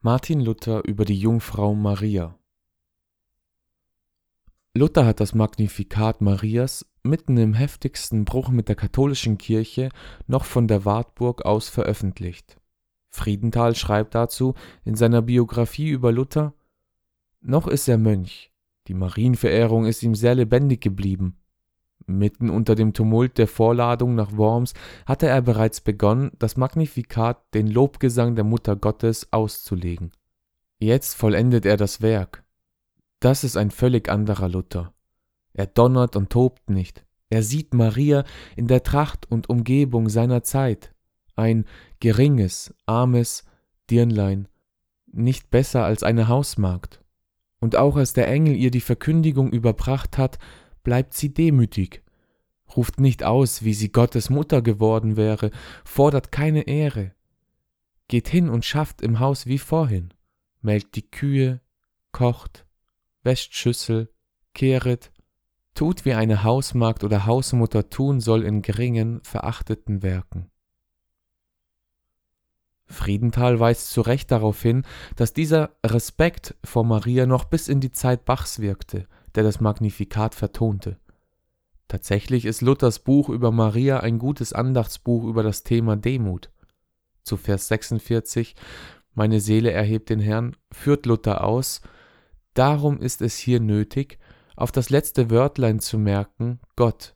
Martin Luther über die Jungfrau Maria. Luther hat das Magnifikat Marias mitten im heftigsten Bruch mit der katholischen Kirche noch von der Wartburg aus veröffentlicht. Friedenthal schreibt dazu in seiner Biographie über Luther Noch ist er Mönch, die Marienverehrung ist ihm sehr lebendig geblieben, Mitten unter dem Tumult der Vorladung nach Worms hatte er bereits begonnen, das Magnificat, den Lobgesang der Mutter Gottes, auszulegen. Jetzt vollendet er das Werk. Das ist ein völlig anderer Luther. Er donnert und tobt nicht. Er sieht Maria in der Tracht und Umgebung seiner Zeit, ein geringes, armes Dirnlein, nicht besser als eine Hausmagd. Und auch als der Engel ihr die Verkündigung überbracht hat, bleibt sie demütig, ruft nicht aus, wie sie Gottes Mutter geworden wäre, fordert keine Ehre, geht hin und schafft im Haus wie vorhin, melkt die Kühe, kocht, wäscht Schüssel, kehret, tut wie eine Hausmagd oder Hausmutter tun soll in geringen, verachteten Werken. Friedenthal weist zu Recht darauf hin, dass dieser Respekt vor Maria noch bis in die Zeit Bachs wirkte, der das Magnifikat vertonte. Tatsächlich ist Luthers Buch über Maria ein gutes Andachtsbuch über das Thema Demut. Zu Vers 46 Meine Seele erhebt den Herrn, führt Luther aus, darum ist es hier nötig, auf das letzte Wörtlein zu merken, Gott.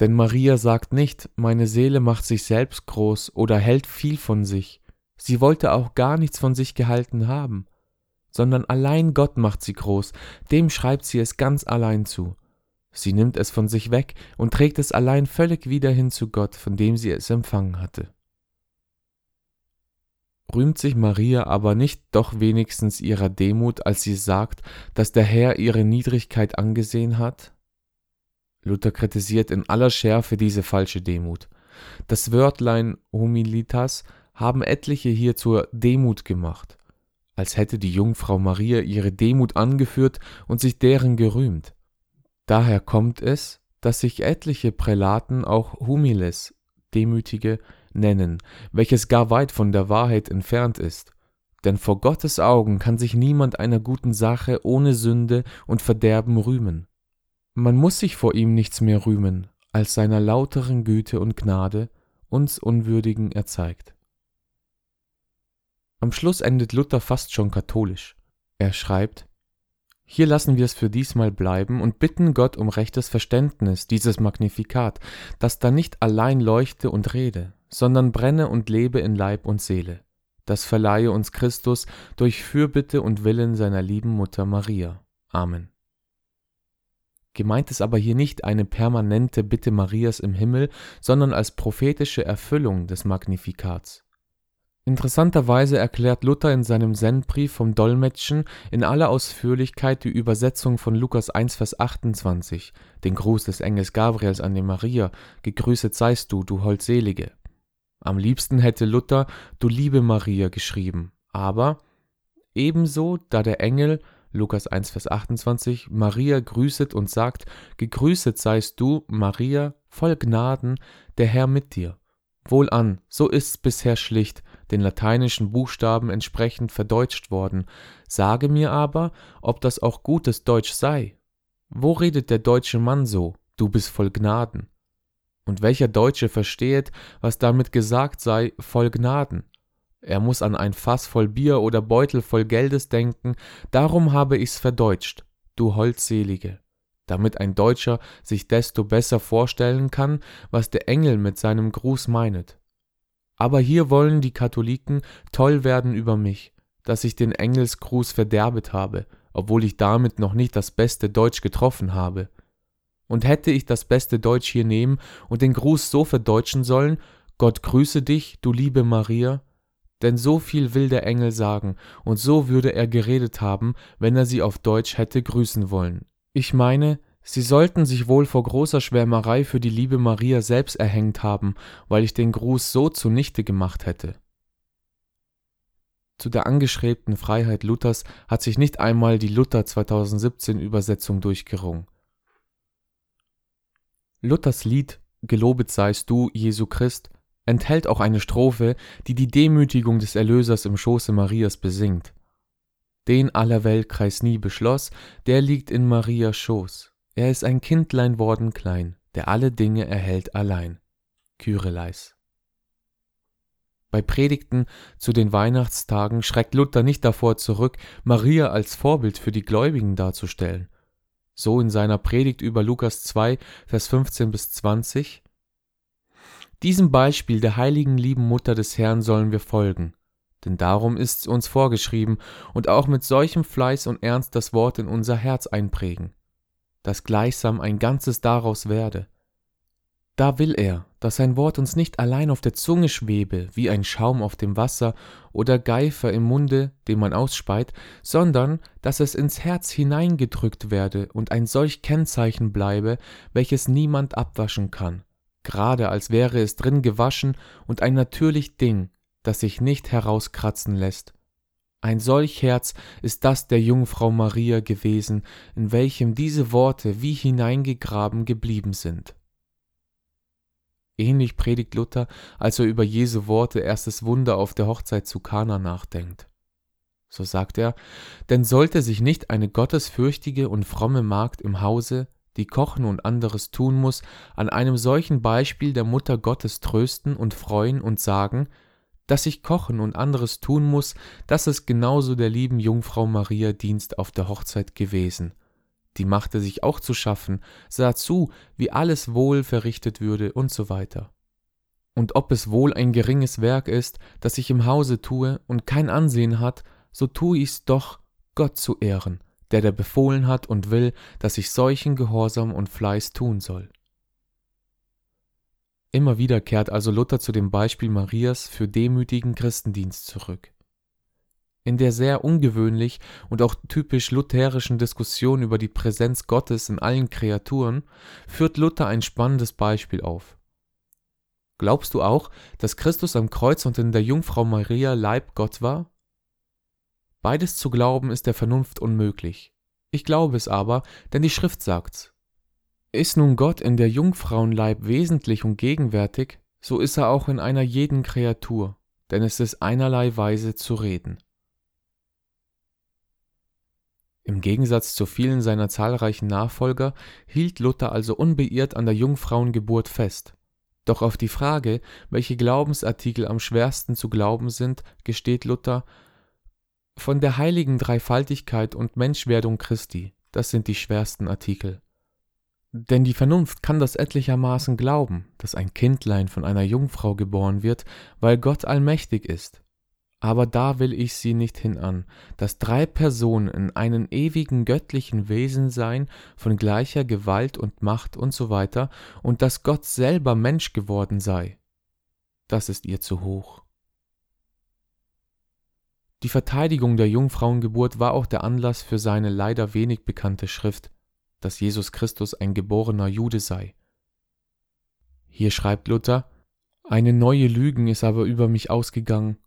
Denn Maria sagt nicht, meine Seele macht sich selbst groß oder hält viel von sich. Sie wollte auch gar nichts von sich gehalten haben sondern allein Gott macht sie groß, dem schreibt sie es ganz allein zu. Sie nimmt es von sich weg und trägt es allein völlig wieder hin zu Gott, von dem sie es empfangen hatte. Rühmt sich Maria aber nicht doch wenigstens ihrer Demut, als sie sagt, dass der Herr ihre Niedrigkeit angesehen hat? Luther kritisiert in aller Schärfe diese falsche Demut. Das Wörtlein Humilitas haben etliche hier zur Demut gemacht als hätte die Jungfrau Maria ihre Demut angeführt und sich deren gerühmt. Daher kommt es, dass sich etliche Prälaten auch Humiles, Demütige, nennen, welches gar weit von der Wahrheit entfernt ist. Denn vor Gottes Augen kann sich niemand einer guten Sache ohne Sünde und Verderben rühmen. Man muss sich vor ihm nichts mehr rühmen, als seiner lauteren Güte und Gnade uns Unwürdigen erzeigt. Am Schluss endet Luther fast schon katholisch. Er schreibt, hier lassen wir es für diesmal bleiben und bitten Gott um rechtes Verständnis dieses Magnifikat, das da nicht allein leuchte und rede, sondern brenne und lebe in Leib und Seele. Das verleihe uns Christus durch Fürbitte und Willen seiner lieben Mutter Maria. Amen. Gemeint ist aber hier nicht eine permanente Bitte Marias im Himmel, sondern als prophetische Erfüllung des Magnifikats. Interessanterweise erklärt Luther in seinem Sendbrief vom Dolmetschen in aller Ausführlichkeit die Übersetzung von Lukas 1, Vers 28, den Gruß des Engels Gabriels an die Maria, gegrüßet seist du, du Holdselige. Am liebsten hätte Luther du liebe Maria geschrieben, aber ebenso, da der Engel Lukas 1, Vers 28 Maria grüßet und sagt, gegrüßet seist du, Maria, voll Gnaden, der Herr mit dir. Wohlan, so ist's bisher schlicht, den lateinischen Buchstaben entsprechend verdeutscht worden. Sage mir aber, ob das auch gutes Deutsch sei. Wo redet der deutsche Mann so, du bist voll Gnaden? Und welcher Deutsche verstehet, was damit gesagt sei, voll Gnaden? Er muss an ein Fass voll Bier oder Beutel voll Geldes denken, darum habe ich's verdeutscht, du Holdselige, damit ein Deutscher sich desto besser vorstellen kann, was der Engel mit seinem Gruß meinet. Aber hier wollen die Katholiken toll werden über mich, dass ich den Engelsgruß verderbet habe, obwohl ich damit noch nicht das beste Deutsch getroffen habe. Und hätte ich das beste Deutsch hier nehmen und den Gruß so verdeutschen sollen, Gott grüße dich, du liebe Maria, denn so viel will der Engel sagen, und so würde er geredet haben, wenn er sie auf Deutsch hätte grüßen wollen. Ich meine, Sie sollten sich wohl vor großer Schwärmerei für die liebe Maria selbst erhängt haben, weil ich den Gruß so zunichte gemacht hätte. Zu der angeschrebten Freiheit Luthers hat sich nicht einmal die Luther 2017 Übersetzung durchgerungen. Luthers Lied Gelobet seist du, Jesu Christ, enthält auch eine Strophe, die die Demütigung des Erlösers im Schoße Marias besingt. den aller Weltkreis nie beschloss, der liegt in Marias Schoß. Er ist ein Kindlein worden klein, der alle Dinge erhält allein. Kyreleis. Bei Predigten zu den Weihnachtstagen schreckt Luther nicht davor zurück, Maria als Vorbild für die Gläubigen darzustellen. So in seiner Predigt über Lukas 2, Vers 15 bis 20. Diesem Beispiel der heiligen lieben Mutter des Herrn sollen wir folgen, denn darum ist's uns vorgeschrieben, und auch mit solchem Fleiß und Ernst das Wort in unser Herz einprägen, dass gleichsam ein Ganzes daraus werde. Da will er, dass sein Wort uns nicht allein auf der Zunge schwebe, wie ein Schaum auf dem Wasser oder Geifer im Munde, den man ausspeit, sondern dass es ins Herz hineingedrückt werde und ein solch Kennzeichen bleibe, welches niemand abwaschen kann, gerade als wäre es drin gewaschen und ein natürlich Ding, das sich nicht herauskratzen lässt. Ein solch Herz ist das der Jungfrau Maria gewesen, in welchem diese Worte wie hineingegraben geblieben sind. Ähnlich predigt Luther, als er über Jesu Worte erstes Wunder auf der Hochzeit zu Kana nachdenkt. So sagt er, denn sollte sich nicht eine gottesfürchtige und fromme Magd im Hause, die kochen und anderes tun muss, an einem solchen Beispiel der Mutter Gottes trösten und freuen und sagen, dass ich kochen und anderes tun muss, das ist genauso der lieben Jungfrau Maria Dienst auf der Hochzeit gewesen die machte sich auch zu schaffen, sah zu, wie alles wohl verrichtet würde und so weiter. Und ob es wohl ein geringes Werk ist, das ich im Hause tue und kein Ansehen hat, so tue ich's doch, Gott zu ehren, der da befohlen hat und will, dass ich solchen Gehorsam und Fleiß tun soll. Immer wieder kehrt also Luther zu dem Beispiel Marias für demütigen Christendienst zurück. In der sehr ungewöhnlich und auch typisch lutherischen Diskussion über die Präsenz Gottes in allen Kreaturen führt Luther ein spannendes Beispiel auf. Glaubst du auch, dass Christus am Kreuz und in der Jungfrau Maria Leib Gott war? Beides zu glauben ist der Vernunft unmöglich. Ich glaube es aber, denn die Schrift sagt's. Ist nun Gott in der Jungfrauenleib wesentlich und gegenwärtig, so ist er auch in einer jeden Kreatur, denn es ist einerlei Weise zu reden. Im Gegensatz zu vielen seiner zahlreichen Nachfolger hielt Luther also unbeirrt an der Jungfrauengeburt fest. Doch auf die Frage, welche Glaubensartikel am schwersten zu glauben sind, gesteht Luther von der heiligen Dreifaltigkeit und Menschwerdung Christi, das sind die schwersten Artikel. Denn die Vernunft kann das etlichermaßen glauben, dass ein Kindlein von einer Jungfrau geboren wird, weil Gott allmächtig ist. Aber da will ich sie nicht hinan, dass drei Personen in einem ewigen göttlichen Wesen seien, von gleicher Gewalt und Macht und so weiter, und dass Gott selber Mensch geworden sei. Das ist ihr zu hoch. Die Verteidigung der Jungfrauengeburt war auch der Anlass für seine leider wenig bekannte Schrift, dass Jesus Christus ein geborener Jude sei. Hier schreibt Luther, eine neue Lügen ist aber über mich ausgegangen,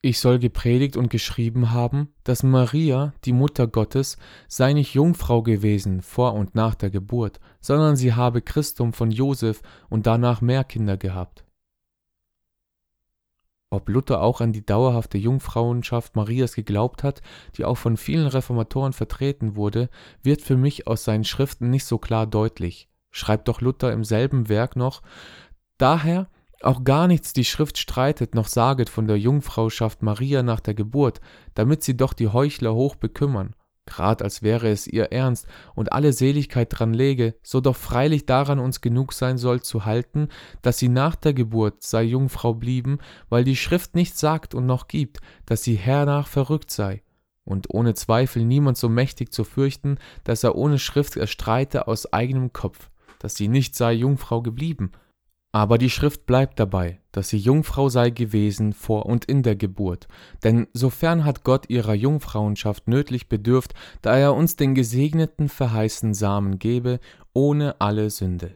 ich soll gepredigt und geschrieben haben, dass Maria, die Mutter Gottes, sei nicht Jungfrau gewesen vor und nach der Geburt, sondern sie habe Christum von Josef und danach mehr Kinder gehabt. Ob Luther auch an die dauerhafte Jungfrauenschaft Marias geglaubt hat, die auch von vielen Reformatoren vertreten wurde, wird für mich aus seinen Schriften nicht so klar deutlich. Schreibt doch Luther im selben Werk noch, daher auch gar nichts die Schrift streitet noch saget von der Jungfrauschaft Maria nach der Geburt, damit sie doch die Heuchler hoch bekümmern, grad als wäre es ihr Ernst und alle Seligkeit dran läge, so doch freilich daran uns genug sein soll zu halten, dass sie nach der Geburt sei Jungfrau blieben, weil die Schrift nicht sagt und noch gibt, dass sie hernach verrückt sei, und ohne Zweifel niemand so mächtig zu fürchten, dass er ohne Schrift erstreite aus eigenem Kopf, dass sie nicht sei Jungfrau geblieben, aber die Schrift bleibt dabei, dass sie Jungfrau sei gewesen vor und in der Geburt, denn sofern hat Gott ihrer Jungfrauenschaft nötlich bedürft, da er uns den gesegneten verheißen Samen gebe, ohne alle Sünde.